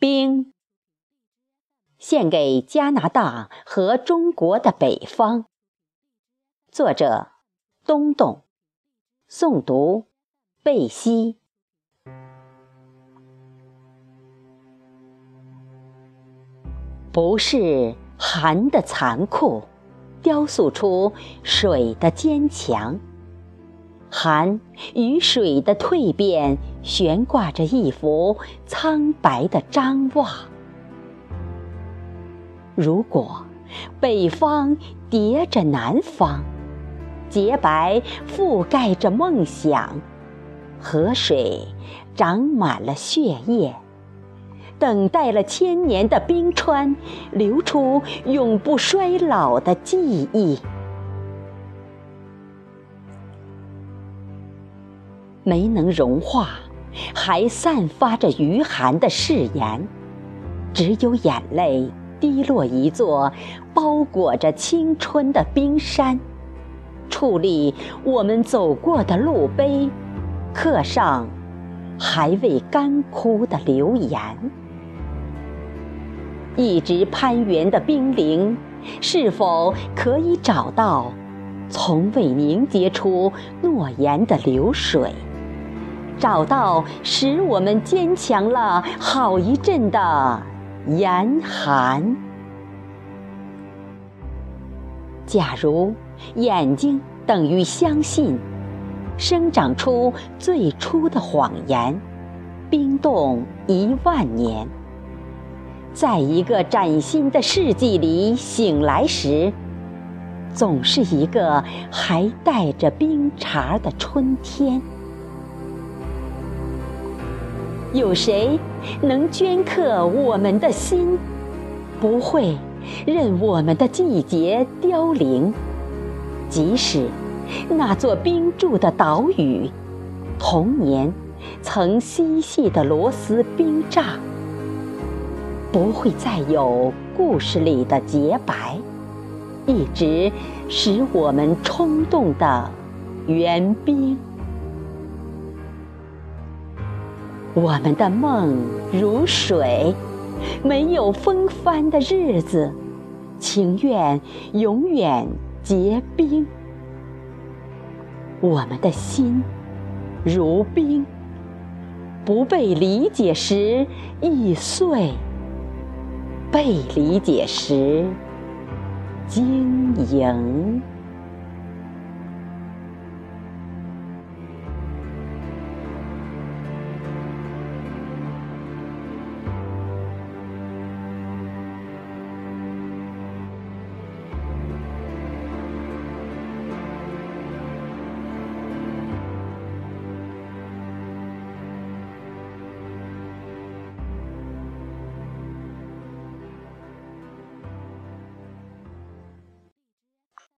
冰，献给加拿大和中国的北方。作者：东东，诵读：贝西。不是寒的残酷，雕塑出水的坚强。寒与水的蜕变，悬挂着一幅苍白的张望。如果北方叠着南方，洁白覆盖着梦想，河水长满了血液，等待了千年的冰川，流出永不衰老的记忆。没能融化，还散发着余寒的誓言，只有眼泪滴落一座包裹着青春的冰山，矗立我们走过的路碑，刻上还未干枯的留言。一直攀援的冰凌，是否可以找到从未凝结出诺言的流水？找到使我们坚强了好一阵的严寒。假如眼睛等于相信，生长出最初的谎言，冰冻一万年，在一个崭新的世纪里醒来时，总是一个还带着冰碴的春天。有谁能镌刻我们的心，不会任我们的季节凋零？即使那座冰柱的岛屿，童年曾嬉戏的螺丝冰栅，不会再有故事里的洁白，一直使我们冲动的援冰。我们的梦如水，没有风帆的日子，情愿永远结冰。我们的心如冰，不被理解时易碎，被理解时晶莹。